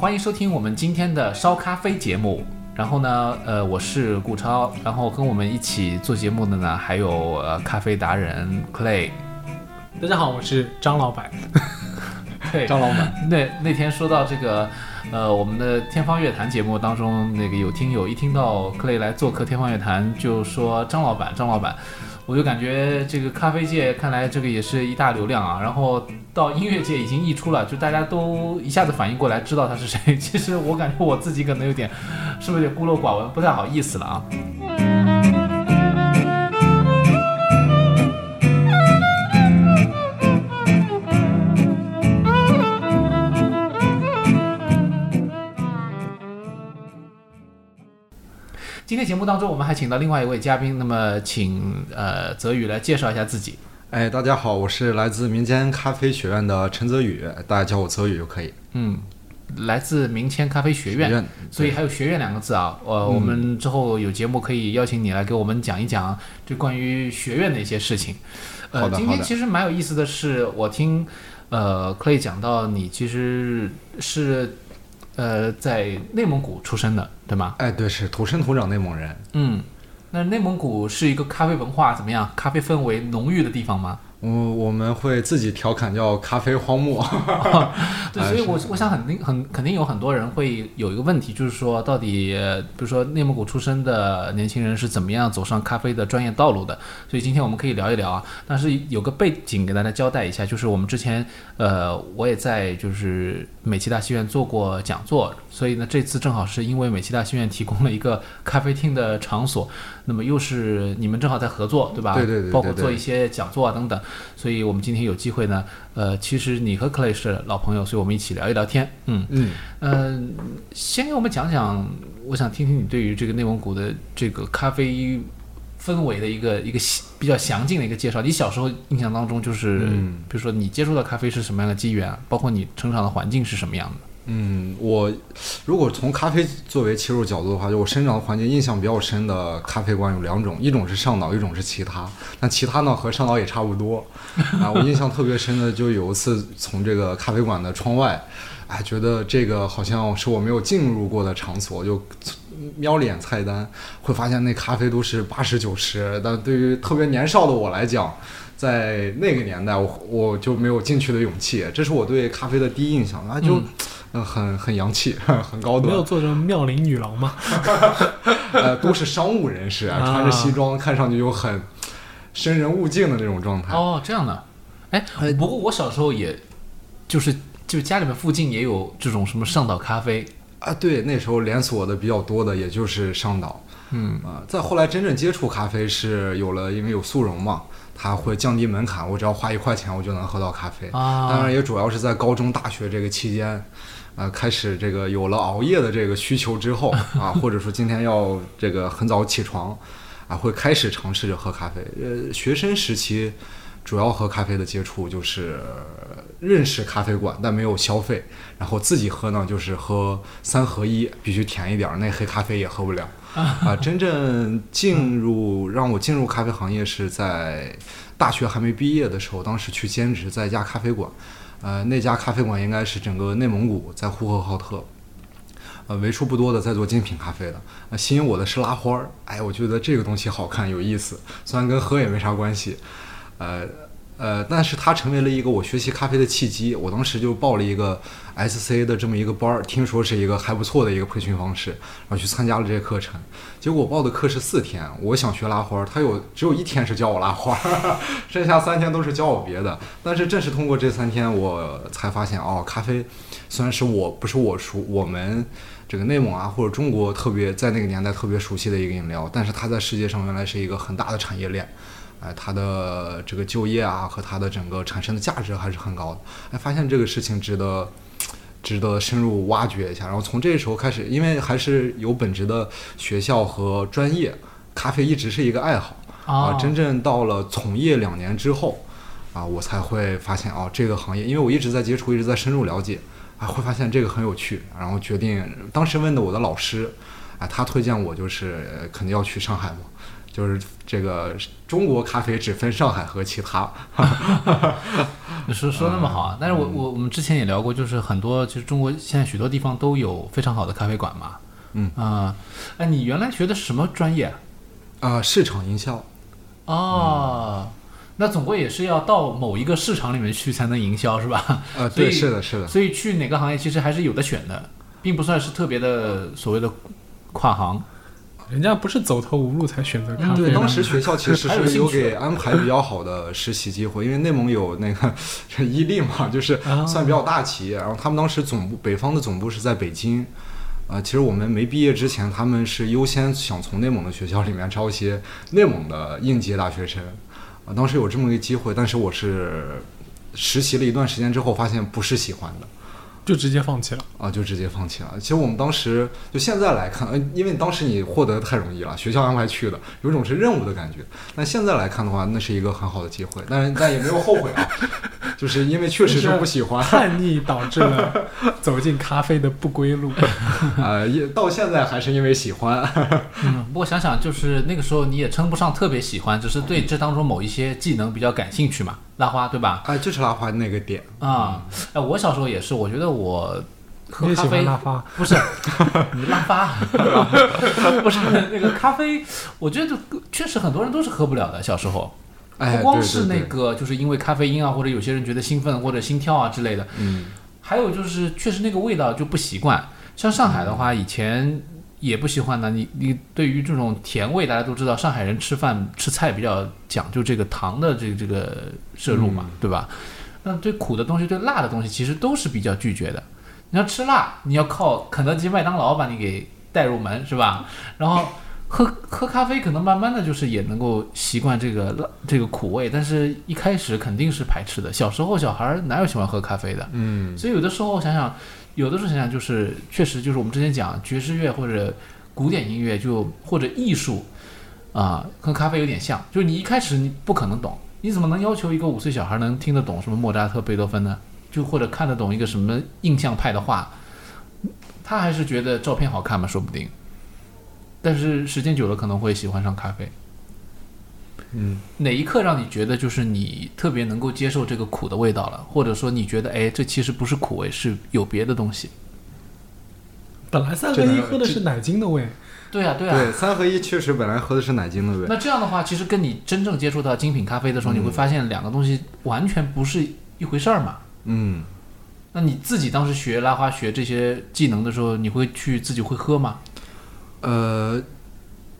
欢迎收听我们今天的烧咖啡节目。然后呢，呃，我是顾超，然后跟我们一起做节目的呢，还有呃咖啡达人 Clay。大家好，我是张老板。对，张老板。那那天说到这个，呃，我们的天方乐坛节目当中，那个有听友一听到 Clay 来做客天方乐坛，就说张老板，张老板。我就感觉这个咖啡界看来这个也是一大流量啊，然后到音乐界已经溢出了，就大家都一下子反应过来，知道他是谁。其实我感觉我自己可能有点，是不是有点孤陋寡闻，不太好意思了啊。今天节目当中，我们还请到另外一位嘉宾，那么请呃泽宇来介绍一下自己。哎，大家好，我是来自民间咖啡学院的陈泽宇，大家叫我泽宇就可以。嗯，来自民间咖啡学院，所以还有学院两个字啊。呃，我们之后有节目可以邀请你来给我们讲一讲就关于学院的一些事情。呃，今天其实蛮有意思的是，我听呃 Clay 讲到你其实是。呃，在内蒙古出生的，对吗？哎，对，是土生土长内蒙人。嗯，那内蒙古是一个咖啡文化怎么样？咖啡氛围浓郁的地方吗？我我们会自己调侃叫咖啡荒漠，对，所以我我想肯定很肯定有很多人会有一个问题，就是说到底，比如说内蒙古出生的年轻人是怎么样走上咖啡的专业道路的？所以今天我们可以聊一聊啊，但是有个背景给大家交代一下，就是我们之前呃我也在就是美琪大戏院做过讲座，所以呢这次正好是因为美琪大戏院提供了一个咖啡厅的场所。那么又是你们正好在合作，对吧？对对对，包括做一些讲座啊等等，所以我们今天有机会呢，呃，其实你和 Clay 是老朋友，所以我们一起聊一聊天。嗯嗯嗯，先给我们讲讲，我想听听你对于这个内蒙古的这个咖啡氛围的一个一个比较详尽的一个介绍。你小时候印象当中就是，比如说你接触到咖啡是什么样的机缘，包括你成长的环境是什么样的？嗯，我如果从咖啡作为切入角度的话，就我生长的环境印象比较深的咖啡馆有两种，一种是上岛，一种是其他。那其他呢和上岛也差不多。啊，我印象特别深的就有一次从这个咖啡馆的窗外，哎，觉得这个好像是我没有进入过的场所，就瞄脸菜单，会发现那咖啡都是八十九十。但对于特别年少的我来讲，在那个年代，我我就没有进去的勇气。这是我对咖啡的第一印象，那就。嗯，很很洋气，很高端。没有做成妙龄女郎吗？呃，都是商务人士，啊，穿着西装，看上去就很生人勿近的那种状态。哦，这样的。哎，不过我小时候也，就是就家里面附近也有这种什么上岛咖啡啊。对，那时候连锁的比较多的，也就是上岛。嗯啊，再后来真正接触咖啡是有了，因为有速溶嘛。它会降低门槛，我只要花一块钱，我就能喝到咖啡。啊，当然也主要是在高中、大学这个期间，呃，开始这个有了熬夜的这个需求之后 啊，或者说今天要这个很早起床，啊，会开始尝试着喝咖啡。呃，学生时期主要喝咖啡的接触就是认识咖啡馆，但没有消费。然后自己喝呢，就是喝三合一，必须甜一点，那黑咖啡也喝不了。啊，真正进入让我进入咖啡行业是在大学还没毕业的时候，当时去兼职在一家咖啡馆，呃，那家咖啡馆应该是整个内蒙古在呼和浩特，呃，为数不多的在做精品咖啡的。呃吸引我的是拉花儿，哎，我觉得这个东西好看有意思，虽然跟喝也没啥关系，呃。呃，但是它成为了一个我学习咖啡的契机。我当时就报了一个 SC 的这么一个班儿，听说是一个还不错的一个培训方式，然后去参加了这些课程。结果报的课是四天，我想学拉花，他有只有一天是教我拉花，剩下三天都是教我别的。但是正是通过这三天，我才发现哦，咖啡虽然是我不是我熟我们这个内蒙啊或者中国特别在那个年代特别熟悉的一个饮料，但是它在世界上原来是一个很大的产业链。哎，它的这个就业啊，和它的整个产生的价值还是很高的。哎，发现这个事情值得，值得深入挖掘一下。然后从这个时候开始，因为还是有本职的学校和专业，咖啡一直是一个爱好啊。真正到了从业两年之后，啊，我才会发现哦，这个行业，因为我一直在接触，一直在深入了解，啊，会发现这个很有趣。然后决定，当时问的我的老师，啊，他推荐我就是肯定要去上海嘛。就是这个中国咖啡只分上海和其他。你 说说那么好啊？但是我我我们之前也聊过，就是很多就是中国现在许多地方都有非常好的咖啡馆嘛。嗯啊，哎，你原来学的是什么专业啊？啊，市场营销。哦，那总归也是要到某一个市场里面去才能营销，是吧？啊，对，是的，是的。所以去哪个行业其实还是有的选的，并不算是特别的所谓的跨行。人家不是走投无路才选择咖啡对，当时学校其实是有给安排比较好的实习机会，因为内蒙有那个这伊利嘛，就是啊算比较大企业，然后他们当时总部北方的总部是在北京。啊，其实我们没毕业之前，他们是优先想从内蒙的学校里面招一些内蒙的应届大学生。啊，当时有这么一个机会，但是我是实习了一段时间之后，发现不是喜欢的。就直接放弃了。啊，就直接放弃了。其实我们当时就现在来看，呃，因为当时你获得太容易了，学校安排去的，有一种是任务的感觉。但现在来看的话，那是一个很好的机会，但是但也没有后悔啊，就是因为确实是不喜欢，叛逆导致了走进咖啡的不归路。啊，也到现在还是因为喜欢。嗯，不过想想就是那个时候你也称不上特别喜欢，只是对这当中某一些技能比较感兴趣嘛，拉花对吧？哎，就是拉花那个点，啊，哎，我小时候也是，我觉得我喝咖啡拉花，不是 你拉花，不是那个咖啡，我觉得确实很多人都是喝不了的。小时候，哎，不光是那，个，就是因为咖啡因啊，或者有些人觉得兴奋或者心跳啊之类的，嗯，还有就是确实那个味道就不习惯。像上海的话，以前也不喜欢呢。你你对于这种甜味，大家都知道，上海人吃饭吃菜比较讲究这个糖的这个这个摄入嘛，对吧？那对苦的东西、对辣的东西，其实都是比较拒绝的。你要吃辣，你要靠肯德基、麦当劳把你给带入门，是吧？然后喝喝咖啡，可能慢慢的就是也能够习惯这个辣这个苦味，但是一开始肯定是排斥的。小时候小孩儿哪有喜欢喝咖啡的？嗯，所以有的时候想想，有的时候想想，就是确实就是我们之前讲爵士乐或者古典音乐就或者艺术啊、和咖啡有点像，就是你一开始你不可能懂，你怎么能要求一个五岁小孩能听得懂什么莫扎特、贝多芬呢？就或者看得懂一个什么印象派的画，他还是觉得照片好看嘛，说不定。但是时间久了可能会喜欢上咖啡。嗯，哪一刻让你觉得就是你特别能够接受这个苦的味道了，或者说你觉得哎，这其实不是苦味，是有别的东西？本来三合一喝的是奶精的味，对啊，对啊。对，三合一确实本来喝的是奶精的味，那这样的话，其实跟你真正接触到精品咖啡的时候，你会发现两个东西完全不是一回事儿嘛。嗯。那你自己当时学拉花、学这些技能的时候，你会去自己会喝吗？呃，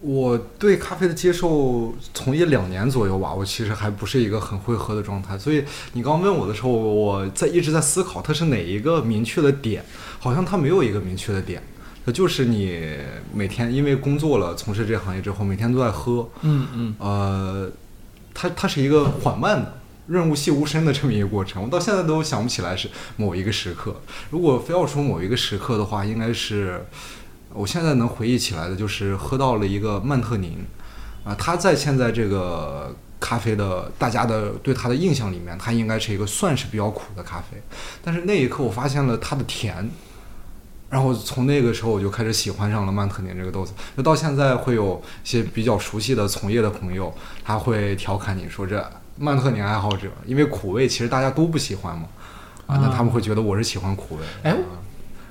我对咖啡的接受从业两年左右吧，我其实还不是一个很会喝的状态，所以你刚问我的时候，我在一直在思考它是哪一个明确的点，好像它没有一个明确的点，它就是你每天因为工作了，从事这个行业之后，每天都在喝，嗯嗯，呃，它它是一个缓慢的。润物细无声的这么一个过程，我到现在都想不起来是某一个时刻。如果非要说某一个时刻的话，应该是我现在能回忆起来的，就是喝到了一个曼特宁，啊，他在现在这个咖啡的大家的对他的印象里面，它应该是一个算是比较苦的咖啡。但是那一刻我发现了它的甜，然后从那个时候我就开始喜欢上了曼特宁这个豆子。那到现在会有一些比较熟悉的从业的朋友，他会调侃你说这曼特宁爱好者，因为苦味其实大家都不喜欢嘛，啊，那他们会觉得我是喜欢苦味。哎啊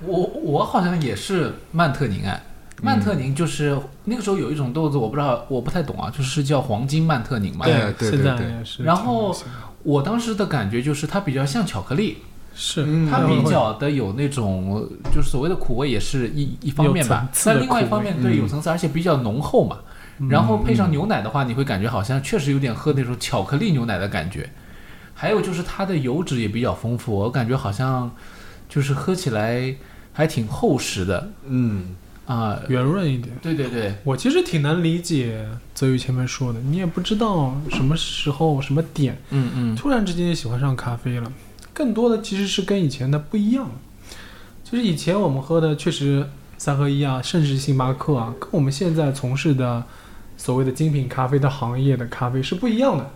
我我好像也是曼特宁哎，曼特宁就是、那个时候有一种豆子，我不知道我不太懂啊，就是叫黄金曼特宁嘛。对对对对。然后我当时的感觉就是它比较像巧克力，是嗯它比较的有那种就是所谓的苦味，也是一一方面吧但另外一方面，对有层次，而且比较浓厚嘛。然后配上牛奶的话，你会感觉好像确实有点喝那种巧克力牛奶的感觉。还有就是它的油脂也比较丰富，我感觉好像就是喝起来还挺厚实的嗯啊、圆润一点。对对对，我其实挺难理解泽宇前面说的，你也不知道什么时候什么点，嗯嗯，突然之间喜欢上咖啡了。更多的其实是跟以前的不一样。就是以前我们喝的确实三合一啊，甚至星巴克啊，跟我们现在从事的所谓的精品咖啡的行业的咖啡是不一样的。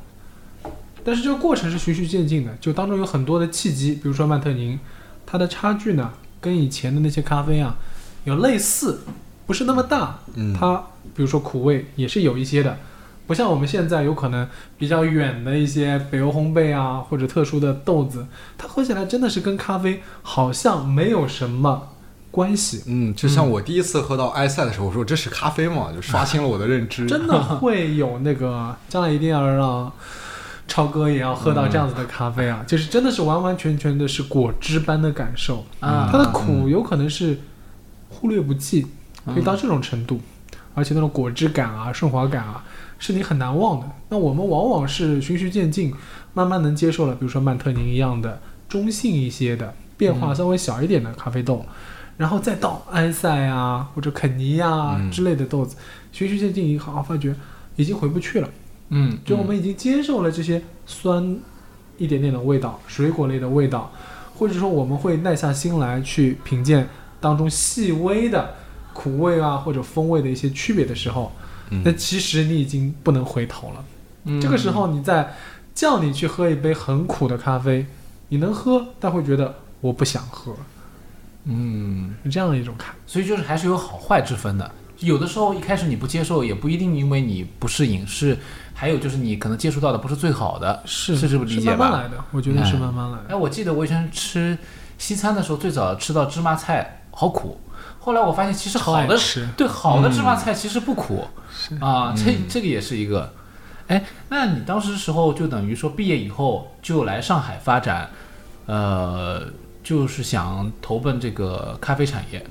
但是这个过程是循序渐进的，就当中有很多的契机，比如说曼特宁，它的差距呢跟以前的那些咖啡啊有类似，不是那么大。嗯，它比如说苦味也是有一些的，不像我们现在有可能比较远的一些北欧烘焙啊，或者特殊的豆子，它喝起来真的是跟咖啡好像没有什么关系，嗯，就像我第一次喝到埃塞的时候，我说这是咖啡嘛，就刷新了我的认知。真的会有那个将来一定要让超哥也要喝到这样子的咖啡啊，就是真的是完完全全的是果汁般的感受，啊它的苦有可能是忽略不计，可以到这种程度，而且那种果汁感啊、顺滑感啊，是你很难忘的。那我们往往是循序渐进，慢慢能接受了，比如说曼特宁一样的中性一些的变化稍微小一点的咖啡豆，然后再到安塞啊或者肯尼亚嗯。之类的豆子，循序渐进以后，发觉已经回不去了。嗯，就我们已经接受了这些酸一点点的味道、水果类的味道，或者说我们会耐下心来去品鉴当中细微的苦味啊或者风味的一些区别的时候，嗯那其实你已经不能回头了。嗯这个时候，你再叫你去喝一杯很苦的咖啡，你能喝，但会觉得我不想喝，嗯，是这样的一种看。所以就是还是有好坏之分的。有的时候一开始你不接受，也不一定因为你不适应，是还有就是你可能接触到的不是最好的。是是这么理解吧慢慢来的，我觉得是哎慢慢来的。哎，我记得我以前吃西餐的时候，最早吃到芝麻菜好苦，后来我发现其实好的吃，对好的芝麻嗯菜其实不苦、是啊，这嗯这个也是一个。哎，那你当时时候就等于说毕业以后就来上海发展，呃，就是想投奔这个咖啡产业。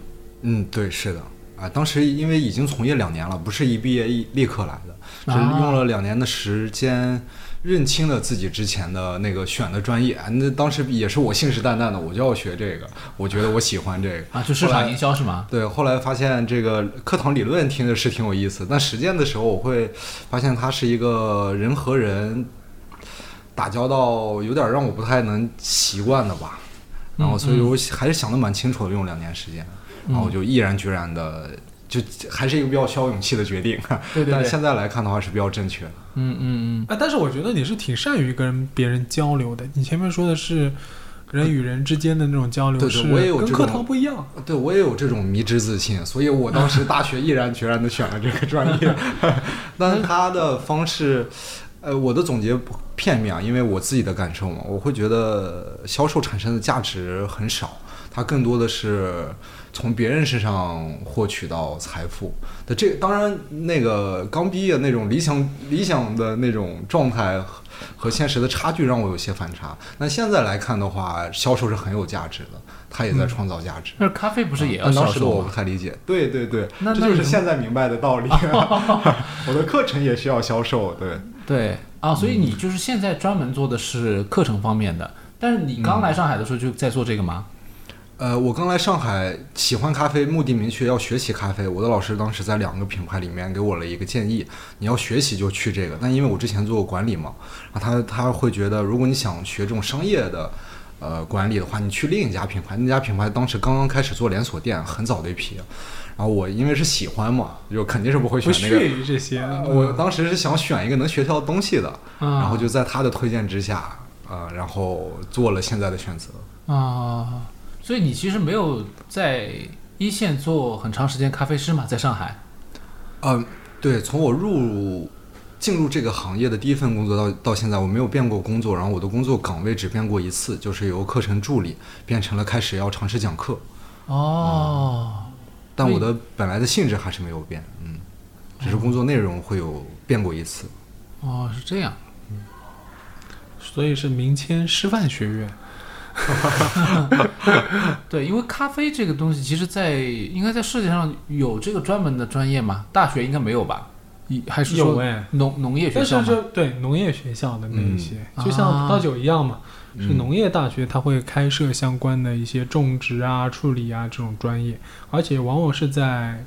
嗯，对，是的。啊，当时因为已经从业两年了，不是一毕业一立刻来的，是啊用了两年的时间认清了自己之前的那个选的专业。那当时也是我信誓旦旦的，我就要学这个，我觉得我喜欢这个。啊，就市场营销是吗？对，后来发现这个课堂理论听着是挺有意思，但实践的时候我会发现它是一个人和人打交道有点让我不太能习惯的吧。然后，所以我还是想的蛮清楚的，用两年时间，然后我就毅然决然的，就还是一个比较需要勇气的决定。对对对，但现在来看的话是比较正确的。嗯嗯啊，但是我觉得你是挺善于跟别人交流的。你前面说的是人与人之间的那种交流，对对是我也有跟课堂不一样。对我也有这种迷之自信，所以我当时大学毅然决然的选了这个专业。但是他的方式，呃，我的总结不片面啊，因为我自己的感受嘛，我会觉得销售产生的价值很少，它更多的是从别人身上获取到财富的。这当然，那个刚毕业那种理想理想的那种状态和和现实的差距让我有些反差。那现在来看的话，销售是很有价值的，它也在创造价值。那咖啡不是也要销售吗当时的我不？太理解。对对对，那这就是现在明白的道理。我的课程也需要销售，对。对啊，所以你就是现在专门做的是课程方面的，但是你刚来上海的时候就在做这个吗？呃，我刚来上海，喜欢咖啡，目的明确，要学习咖啡。我的老师当时在两个品牌里面给我了一个建议，你要学习就去这个。但因为我之前做过管理嘛，啊，他他会觉得，如果你想学这种商业的。呃，管理的话，你去另一家品牌，那家品牌当时刚刚开始做连锁店，很早的一批。然后我因为是喜欢嘛，就肯定是不会不选那个。屑于这些。呃我当时是想选一个能学到东西的，嗯然后就在他的推荐之下，呃，然后做了现在的选择。啊，所以你其实没有在一线做很长时间咖啡师嘛，在上海。嗯，对，从我入进入这个行业的第一份工作到到现在，我没有变过工作，然后我的工作岗位只变过一次，就是由课程助理变成了开始要尝试讲课，哦，但我的本来的性质还是没有变，嗯，只是工作内容会有变过一次。哦，是这样。所以是民谦师范学院。对，因为咖啡这个东西，其实在应该在世界上有这个专门的专业吗？大学应该没有吧？一还是说有哎，农农业学但是校对农业学校的那一些，嗯就像啊葡萄酒一样嘛，是嗯农业大学，它会开设相关的一些种植啊、处理啊这种专业，而且往往是在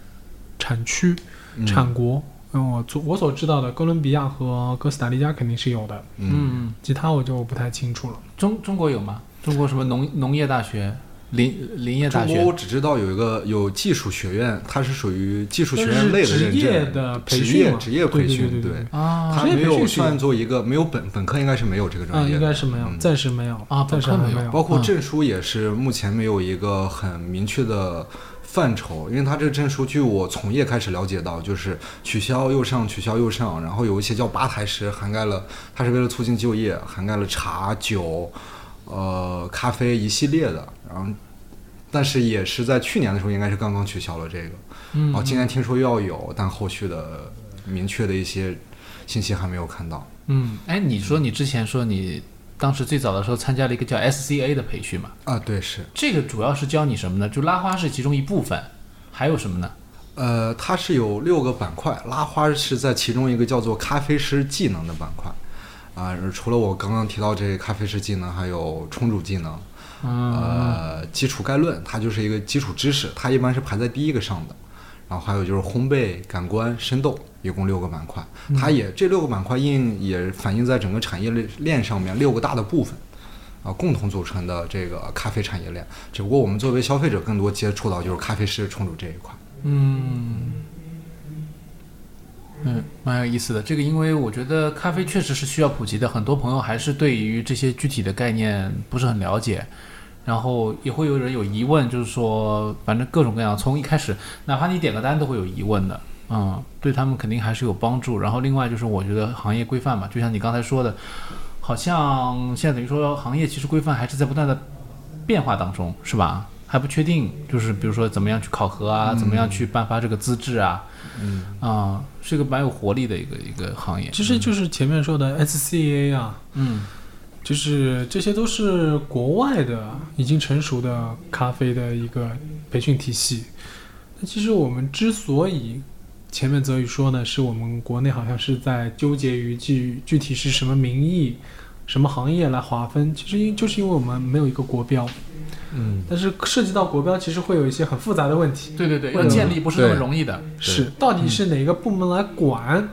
产区、嗯产国。嗯，我所我所知道的，哥伦比亚和哥斯达黎加肯定是有的，嗯，嗯，其他我就不太清楚了。中中国有吗？中国什么农农业大学、林林业大中国我学？只知道有一个有技术学院，它是属于技术学院类的认证，业的培职业职业培对训，对对对对啊它没有算作一个没有本本科应该是没有这个啊，专业的，应该是没有，嗯暂时没有啊暂时没本科没有包括嗯证书也是目前没有一个很明确的范畴，因为它这个证书，据我从业开始了解到，就是取消又上，取消又上，然后有一些叫吧台师，涵盖了，它是为了促进就业，涵盖了茶酒，呃，咖啡一系列的，然后，但是也是在去年的时候，应该是刚刚取消了这个，嗯然后今年听说又要有，但后续的明确的一些信息还没有看到。嗯，哎，你说你之前说你当时最早的时候参加了一个叫 SCA 的培训嘛？啊，对，是，这个主要是教你什么呢？就拉花是其中一部分，还有什么呢？呃，它是有六个板块，拉花是在其中一个叫做咖啡师技能的板块。啊、除了我刚刚提到这咖啡师技能，还有冲煮技能，嗯呃，基础概论，它就是一个基础知识，它一般是排在第一个上的。然后还有就是烘焙、感官、生豆，一共六个板块。它也这六个板块映也反映在整个产业链链上面六个大的部分，啊，共同组成的这个咖啡产业链。只不过我们作为消费者，更多接触到就是咖啡师冲煮这一块。嗯，嗯，蛮有意思的。这个，因为我觉得咖啡确实是需要普及的，很多朋友还是对于这些具体的概念不是很了解，然后也会有人有疑问，就是说，反正各种各样，从一开始，哪怕你点个单都会有疑问的。嗯，对他们肯定还是有帮助。然后另外就是，我觉得行业规范嘛，就像你刚才说的，好像现在等于说行业其实规范还是在不断的变化当中，是吧？还不确定，就是比如说怎么样去考核啊，怎么样去颁发这个资质啊，嗯啊、是一个蛮有活力的一个一个行业。其实就是前面说的 SCA 啊，嗯就是这些都是国外的已经成熟的咖啡的一个培训体系。那其实我们之所以前面泽宇说呢，是我们国内好像是在纠结于具具体是什么名义、什么行业来划分，其实因就是因为我们没有一个国标。嗯，但是涉及到国标，其实会有一些很复杂的问题。对对对，要建立不是那么容易的。是，到底是哪个部门来管，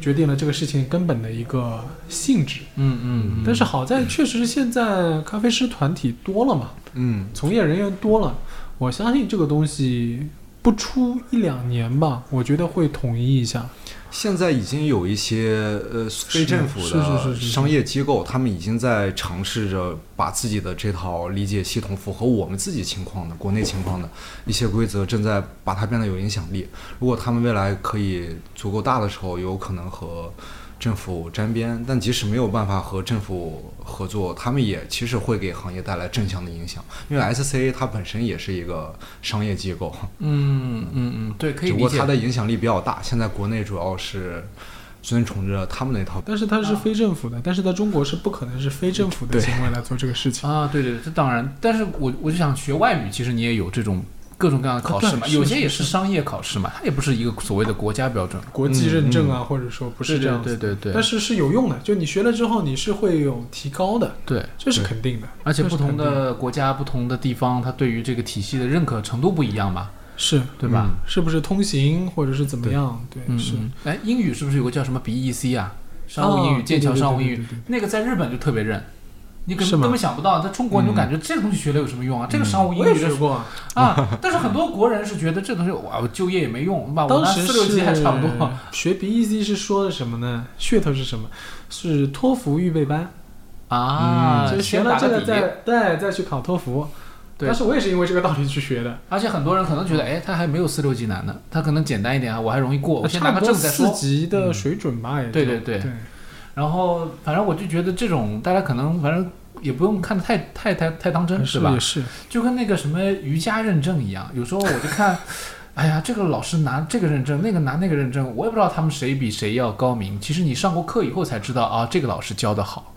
决定了这个事情根本的一个性质。嗯嗯，但是好在确实现在咖啡师团体多了嘛，嗯，从业人员多了，我相信这个东西不出一两年吧，我觉得会统一一下。现在已经有一些呃非政府的商业机构，他们已经在尝试着把自己的这套理解系统符合我们自己情况的国内情况的一些规则，正在把它变得有影响力。如果他们未来可以足够大的时候，有可能和政府沾边，但即使没有办法和政府合作，他们也其实会给行业带来正向的影响。因为 SCA 它本身也是一个商业机构，嗯嗯嗯，对，可以理解只不过它。的影响力比较大。现在国内主要是遵从着他们那套。但是它是非政府的，但是在中国是不可能是非政府的行为来做这个事情。啊，对对对，这当然，但是我我就想学外语，其实你也有这种各种各样的考试嘛，啊有些也是商业考试嘛，它也不是一个所谓的国家标准，国际认证啊，或者说不是这样子，对对对。对但是是有用的，就你学了之后，你是会有提高的，对，这是肯定的。而且不同的国家、不同的地方，它对于这个体系的认可程度不一样嘛，是。对吧？是不是通行或者是怎么样？对，嗯，是。嗯哎，英语是不是有个叫什么 BEC 啊？商务英语、哦剑桥商务英语那个在日本就特别认。你根本想不到，在中国你就感觉这个东西学了有什么用啊？这个商务英我也语学过啊，啊，但是很多国人是觉得这东西哇，我就业也没用，吧？我当时拿四六级还差不多。学 BEC 是说的什么呢？噱头是什么？是托福预备班，啊，就是学。了这个再对再去考托福。但是我也是因为这个道理去学的。而且很多人可能觉得，哎，他还没有四六级难呢，他可能简单一点啊，我还容易过，我先拿个证再说。四级的水准吧，也对对对。然后，反正我就觉得这种大家可能反正也不用看得太太太太当真，是吧也？是，就跟那个什么瑜伽认证一样，有时候我就看，哎呀，这个老师拿这个认证，那个拿那个认证，我也不知道他们谁比谁要高明。其实你上过课以后才知道啊，这个老师教的好，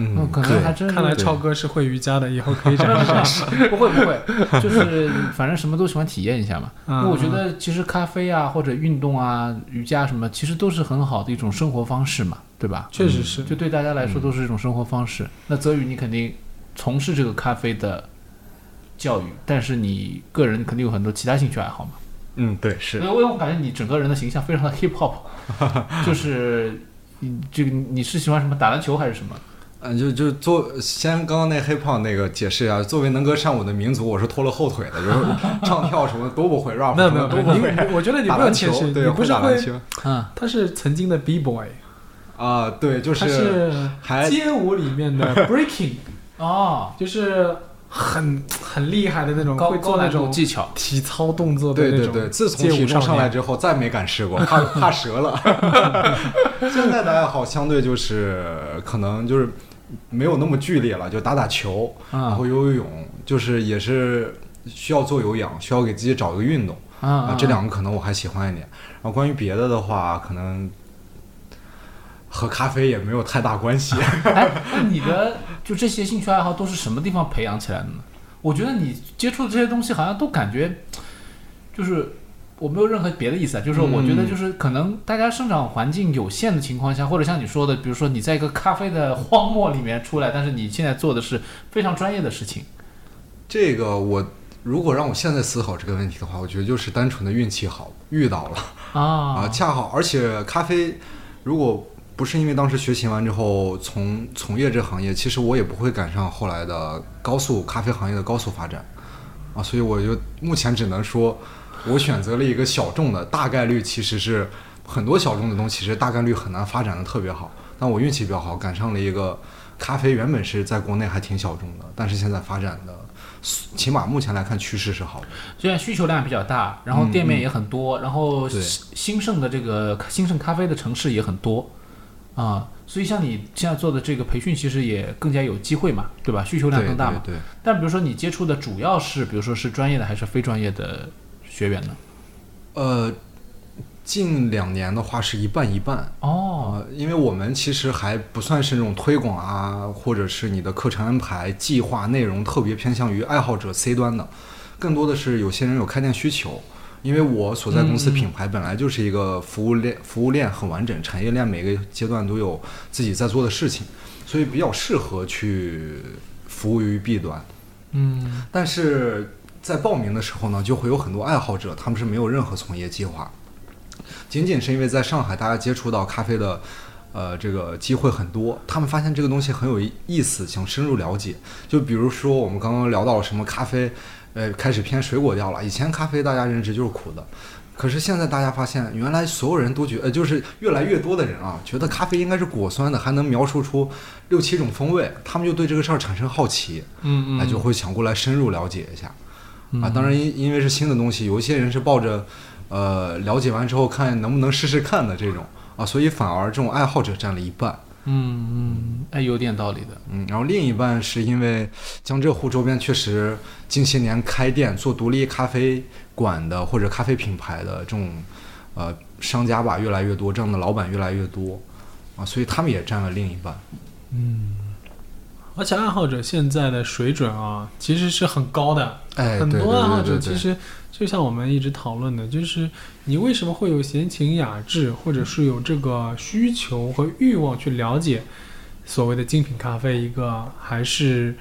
嗯，可能还真是看来超哥是会瑜伽的，以后可以展示。不会不会，就是反正什么都喜欢体验一下嘛。因为嗯我觉得其实咖啡啊，或者运动啊、瑜伽什么，其实都是很好的一种生活方式嘛，对吧？确实是，就对大家来说都是一种生活方式。那泽宇，你肯定从事这个咖啡的教育，但是你个人肯定有很多其他兴趣爱好嘛。嗯，对，是因为我感觉你整个人的形象非常的 hip hop，就是你这个你是喜欢什么打篮球还是什么？嗯，就就做先刚刚那黑胖那个解释一下，作为能歌善舞的民族，我是拖了后腿的，就是 唱跳什么都不会，rap 什没有没有没有，么都不我觉得你打篮球，不要谦虚，对，你不是会，打篮球嗯，他是曾经的 B boy，啊，对，就他是街舞里面的 breaking，哦，就是很很厉害的那种，会做那种技巧。体操动作的那种对对对，自从体重。上来之后，再没敢试过，怕怕折了。现在的爱好相对就是可能就是没有那么剧烈了，就打打球，然啊后游游泳，就是也是需要做有氧，需要给自己找一个运动啊啊。这两个可能我还喜欢一点。然后关于别的的话，可能和咖啡也没有太大关系。哎，那你的就这些兴趣爱好都是什么地方培养起来的呢？我觉得你接触的这些东西好像都感觉，就是我没有任何别的意思啊，就是说我觉得就是可能大家生长环境有限的情况下，或者像你说的，比如说你在一个咖啡的荒漠里面出来，但是你现在做的是非常专业的事情。这个我如果让我现在思考这个问题的话，我觉得就是单纯的运气好，遇到了。啊，啊恰好，而且咖啡，如果不是因为当时学习完之后从从业这行业，其实我也不会赶上后来的高速咖啡行业的高速发展，啊，所以我就目前只能说，我选择了一个小众的，大概率其实是很多小众的东西，其实大概率很难发展的特别好，但我运气比较好，赶上了一个咖啡原本是在国内还挺小众的，但是现在发展的，起码目前来看趋势是好的。虽然需求量比较大，然后店面也很多，然后兴兴盛的这个兴盛咖啡的城市也很多，啊，所以像你现在做的这个培训，其实也更加有机会嘛，对吧？需求量更大嘛。对对。但比如说你接触的主要是，比如说是专业的还是非专业的学员呢？呃，近两年的话是一半一半。哦，呃，因为我们其实还不算是那种推广啊，或者是你的课程安排、计划内容特别偏向于爱好者 C 端的，更多的是有些人有开店需求。因为我所在公司品牌本来就是一个服务链，服务链很完整，产业链每个阶段都有自己在做的事情，所以比较适合去服务于 B 端。嗯但是在报名的时候呢，就会有很多爱好者，他们是没有任何从业计划，仅仅是因为在上海大家接触到咖啡的，呃，这个机会很多，他们发现这个东西很有意思，想深入了解。就比如说我们刚刚聊到什么咖啡，呃，开始偏水果调了。以前咖啡大家认知就是苦的。可是现在大家发现，原来所有人都觉呃，就是越来越多的人啊，觉得咖啡应该是果酸的，还能描述出六七种风味，他们就对这个事儿产生好奇。嗯嗯那就会想过来深入了解一下。嗯啊，当然因因为是新的东西，有一些人是抱着呃了解完之后看能不能试试看的这种啊，所以反而这种爱好者占了一半。嗯嗯，哎，有点道理的。嗯，然后另一半是因为江浙沪周边确实近些年开店做独立咖啡馆的或者咖啡品牌的这种呃商家吧越来越多，这样的老板越来越多啊，所以他们也占了另一半。而且爱好者现在的水准啊，其实是很高的。哎，很多爱好者其实就像我们一直讨论的，就是你为什么会有闲情雅致，或者是有这个需求和欲望去了解所谓的精品咖啡，一个还是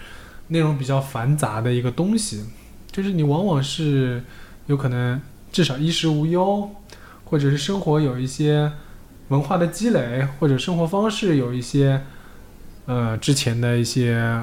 内容比较繁杂的一个东西，就是你往往是有可能至少衣食无忧，或者是生活有一些文化的积累，或者生活方式有一些呃之前的一些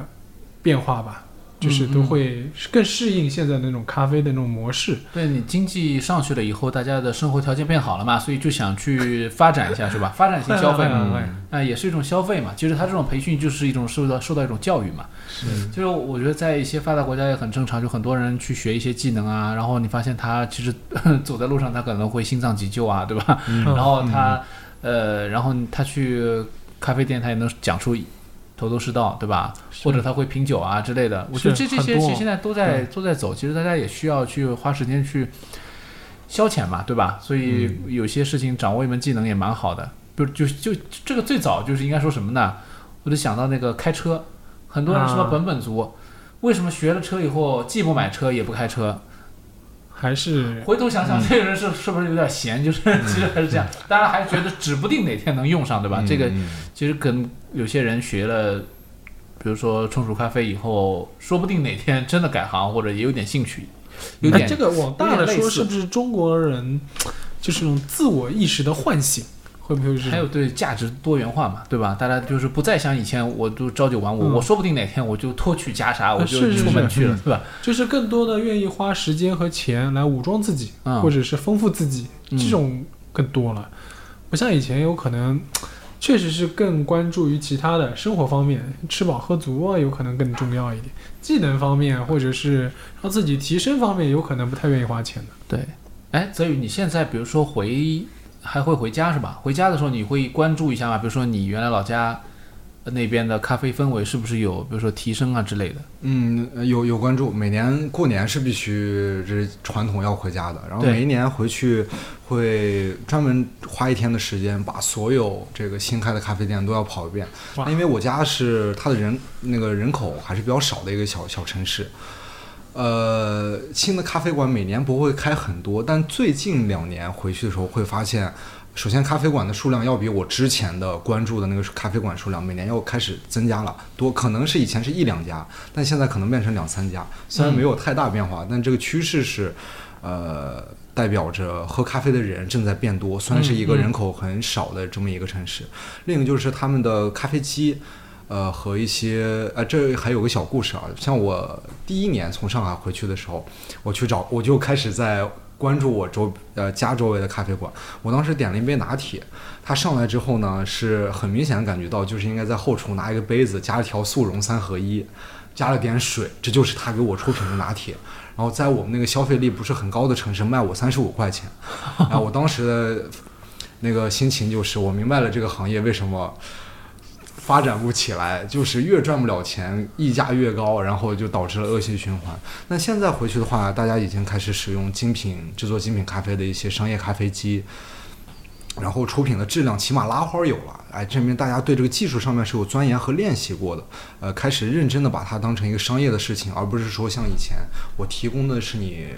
变化吧。就是都会更适应现在的那种咖啡的那种模式。对你经济上去了以后，大家的生活条件变好了嘛，所以就想去发展一下，是吧？发展性消费啊、也是一种消费嘛。其实他这种培训就是一种受到受到一种教育嘛。是就是我觉得在一些发达国家也很正常，就很多人去学一些技能啊，然后你发现他其实 走在路上他可能会心脏急救啊，对吧？嗯然后他呃，然后他去咖啡店他也能讲出头头是道，对吧？或者他会品酒啊之类的。我觉得这这些其实现在都在都在走，其实大家也需要去花时间去消遣嘛，对吧？所以有些事情掌握一门技能也蛮好的。比如就就这个最早就是应该说什么呢？我就想到那个开车，很多人什么啊本本族，为什么学了车以后既不买车也不开车？还是回头想想，这个人是是不是有点闲？就是 其实还是这样，当然还觉得指不定哪天能用上，对吧？这个嗯其实跟有些人学了，比如说冲煮咖啡以后，说不定哪天真的改行，或者也有点兴趣，有点、哎这个往大了说，是不是中国人就是这种自我意识的唤醒？会不会是？还有对价值多元化嘛，对吧？大家就是不再像以前，我都朝九晚五，嗯我说不定哪天我就脱去袈裟，我就出门去了，对吧？就是更多的愿意花时间和钱来武装自己，嗯或者是丰富自己，嗯这种更多了。不像以前有可能，确实是更关注于其他的生活方面，吃饱喝足啊，有可能更重要一点。技能方面或者是让自己提升方面，有可能不太愿意花钱的。对，哎，泽宇，你现在比如说回还会回家是吧？回家的时候你会关注一下吗？比如说你原来老家那边的咖啡氛围是不是有，比如说提升啊之类的？嗯，有有关注。每年过年是必须，这传统要回家的。然后每一年回去会专门花一天的时间，把所有这个新开的咖啡店都要跑一遍。哇因为我家是它的人那个人口还是比较少的一个小小城市。呃，新的咖啡馆每年不会开很多，但最近两年回去的时候会发现，首先咖啡馆的数量要比我之前的关注的那个咖啡馆数量每年要开始增加了，多可能是以前是一两家，但现在可能变成两三家。虽然没有太大变化，但这个趋势是，呃，代表着喝咖啡的人正在变多。虽然是一个人口很少的这么一个城市，另一个就是他们的咖啡机。呃，和一些呃，这还有个小故事啊。像我第一年从上海回去的时候，我去找，我就开始在关注我周呃家周围的咖啡馆。我当时点了一杯拿铁，它上来之后呢，是很明显的感觉到，就是应该在后厨拿一个杯子，加一条速溶三合一，加了点水，这就是他给我出品的拿铁。然后在我们那个消费力不是很高的城市卖我三十五块钱，然后我当时的那个心情就是，我明白了这个行业为什么。发展不起来，就是越赚不了钱，溢价越高，然后就导致了恶性循环。那现在回去的话，大家已经开始使用精品制作精品咖啡的一些商业咖啡机，然后出品的质量起码拉花有了，哎，证明大家对这个技术上面是有钻研和练习过的，呃，开始认真的把它当成一个商业的事情，而不是说像以前我提供的是你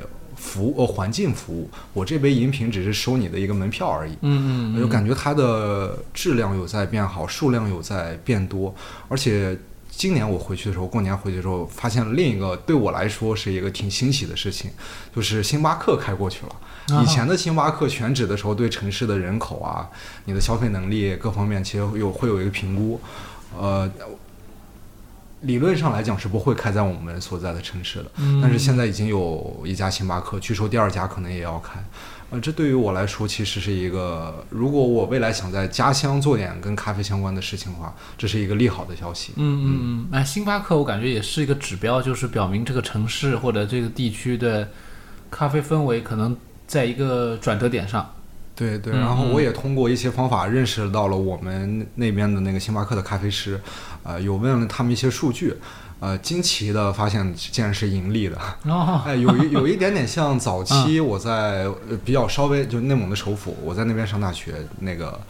服务呃环境服务，我这杯饮品只是收你的一个门票而已。嗯嗯我就感觉它的质量有在变好，数量有在变多，而且今年我回去的时候，过年回去的时候，发现了另一个对我来说是一个挺欣喜的事情，就是星巴克开过去了。啊以前的星巴克选址的时候，对城市的人口啊、你的消费能力各方面，其实有会有一个评估，呃。理论上来讲是不会开在我们所在的城市的，嗯但是现在已经有一家星巴克，据说第二家可能也要开。呃，这对于我来说其实是一个，如果我未来想在家乡做点跟咖啡相关的事情的话，这是一个利好的消息。嗯嗯嗯，哎，星巴克我感觉也是一个指标，就是表明这个城市或者这个地区的咖啡氛围可能在一个转折点上。对对，嗯然后我也通过一些方法认识到了我们那边的那个星巴克的咖啡师，呃，有问了他们一些数据，呃，惊奇的发现竟然是盈利的，哦，哎，有一有一点点像早期我在呃比较稍微就内蒙的首府，我在那边上大学，那个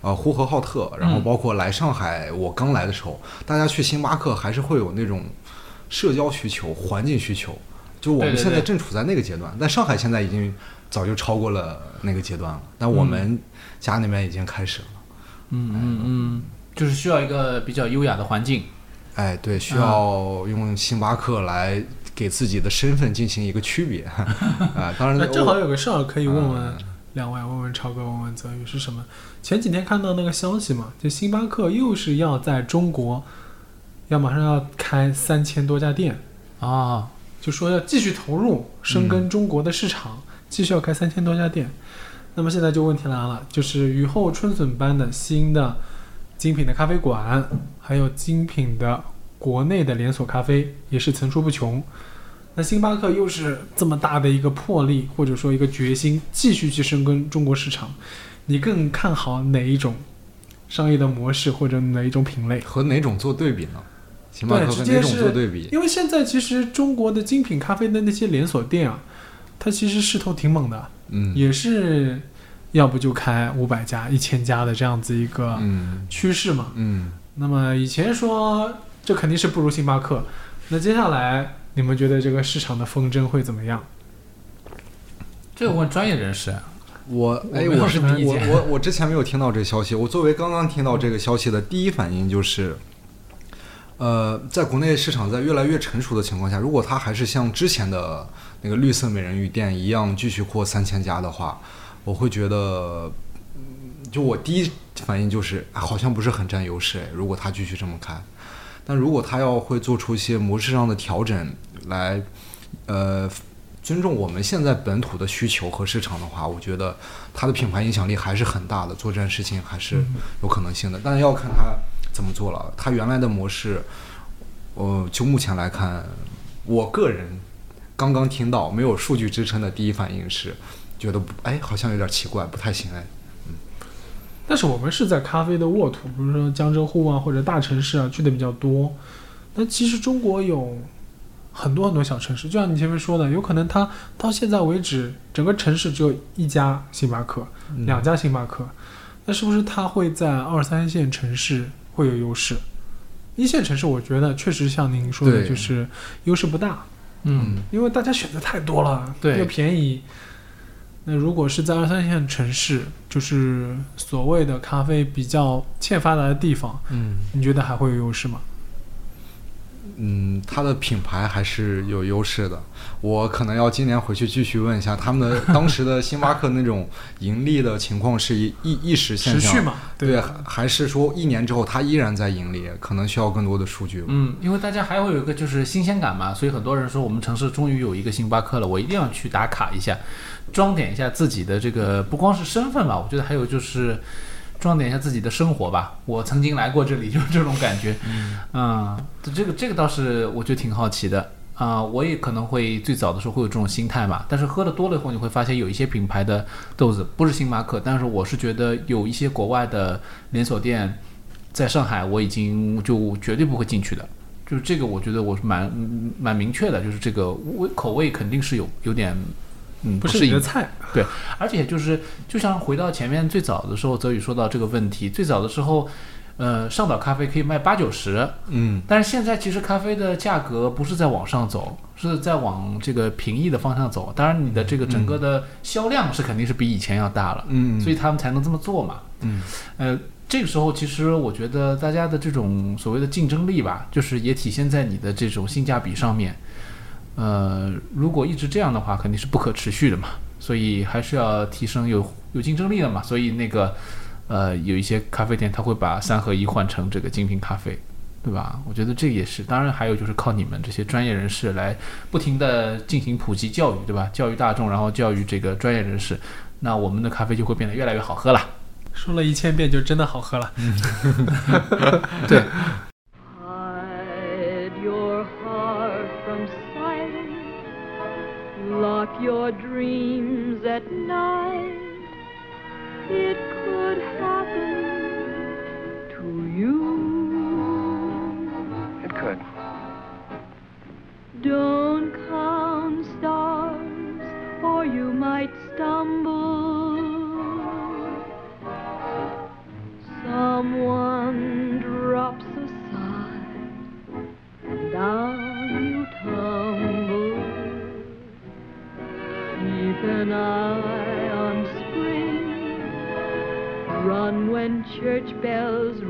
呃呼和浩特，然后嗯。包括来上海，我刚来的时候，大家去星巴克还是会有那种社交需求、环境需求，就我们现在正处在那个阶段，但上海现在已经早就超过了那个阶段了，但我们家那边已经开始了。嗯嗯嗯，就是需要一个比较优雅的环境。哎，对，需要用星巴克来给自己的身份进行一个区别。啊、当然那，正好有个事儿可以问问嗯两位，问问超哥，问问泽宇是什么？前几天看到那个消息嘛，就星巴克又是要在中国要马上要开三千多家店，啊，就说要继续投入深耕中国的市场，继续要开三千多家店。那么现在就问题来了，就是雨后春笋般的新的精品的咖啡馆，还有精品的国内的连锁咖啡也是层出不穷。那星巴克又是这么大的一个魄力，或者说一个决心，继续去深耕中国市场，你更看好哪一种商业的模式，或者哪一种品类？和哪种做对比呢？星巴对克和哪种做对比？因为现在其实中国的精品咖啡的那些连锁店啊，它其实势头挺猛的，嗯也是要不就开五百家、一千家的这样子一个嗯趋势嘛。嗯，那么以前说这肯定是不如星巴克，那接下来你们觉得这个市场的风筝会怎么样？这个问专业人士啊。我哎，我我是我我我之前没有听到这个消息。我作为刚刚听到这个消息的第一反应就是，呃，在国内市场在越来越成熟的情况下，如果它还是像之前的那个绿色美人鱼店一样继续扩三千家的话，我会觉得，嗯就我第一反应就是，啊好像不是很占优势诶。如果他继续这么开，但如果他要会做出一些模式上的调整来，呃。尊重我们现在本土的需求和市场的话，我觉得他的品牌影响力还是很大的，做这件事情还是有可能性的。但是要看他怎么做了。他原来的模式，呃，就目前来看，我个人刚刚听到没有数据支撑的第一反应是，觉得不，哎，好像有点奇怪，不太行哎。但是我们是在咖啡的沃土，比如说江浙沪啊或者大城市啊去的比较多。那其实中国有很多很多小城市，就像你前面说的，有可能它到现在为止，整个城市只有一家星巴克，两家星巴克。那是不是它会在二三线城市会有优势？一线城市我觉得确实像您说的，就是优势不大。嗯，因为大家选择太多了，对，又便宜。那如果是在二三线城市，就是所谓的咖啡比较欠发达的地方，嗯，你觉得还会有优势吗？嗯，它的品牌还是有优势的。我可能要今年回去继续问一下他们的当时的星巴克那种盈利的情况是一一一时现象，持续嘛？对，还是说一年之后它依然在盈利？可能需要更多的数据。嗯，因为大家还会有一个就是新鲜感嘛，所以很多人说我们城市终于有一个星巴克了，我一定要去打卡一下，装点一下自己的这个不光是身份吧，我觉得还有就是。装点一下自己的生活吧。我曾经来过这里，就是这种感觉。嗯，这个这个倒是我觉得挺好奇的啊。我也可能会最早的时候会有这种心态嘛。但是喝的多了以后，你会发现有一些品牌的豆子不是星巴克，但是我是觉得有一些国外的连锁店在上海，我已经就绝对不会进去的。就是这个，我觉得我是蛮蛮明确的，就是这个味口味肯定是有有点。嗯，不是你的菜，对，而且就是，就像回到前面最早的时候，泽宇说到这个问题，最早的时候，呃，上岛咖啡可以卖八九十，嗯，但是现在其实咖啡的价格不是在往上走，是在往这个平易的方向走。当然，你的这个整个的销量是肯定是比以前要大了，嗯，所以他们才能这么做嘛，嗯，呃，这个时候其实我觉得大家的这种所谓的竞争力吧，就是也体现在你的这种性价比上面。呃，如果一直这样的话，肯定是不可持续的嘛，所以还是要提升有有竞争力的嘛。所以那个，呃，有一些咖啡店他会把三合一换成这个精品咖啡，对吧？我觉得这也是，当然还有就是靠你们这些专业人士来不停的进行普及教育，对吧？教育大众，然后教育这个专业人士，那我们的咖啡就会变得越来越好喝了。说了一千遍就真的好喝了。对。Your dreams at night. It could happen to you. It could. Don't church bells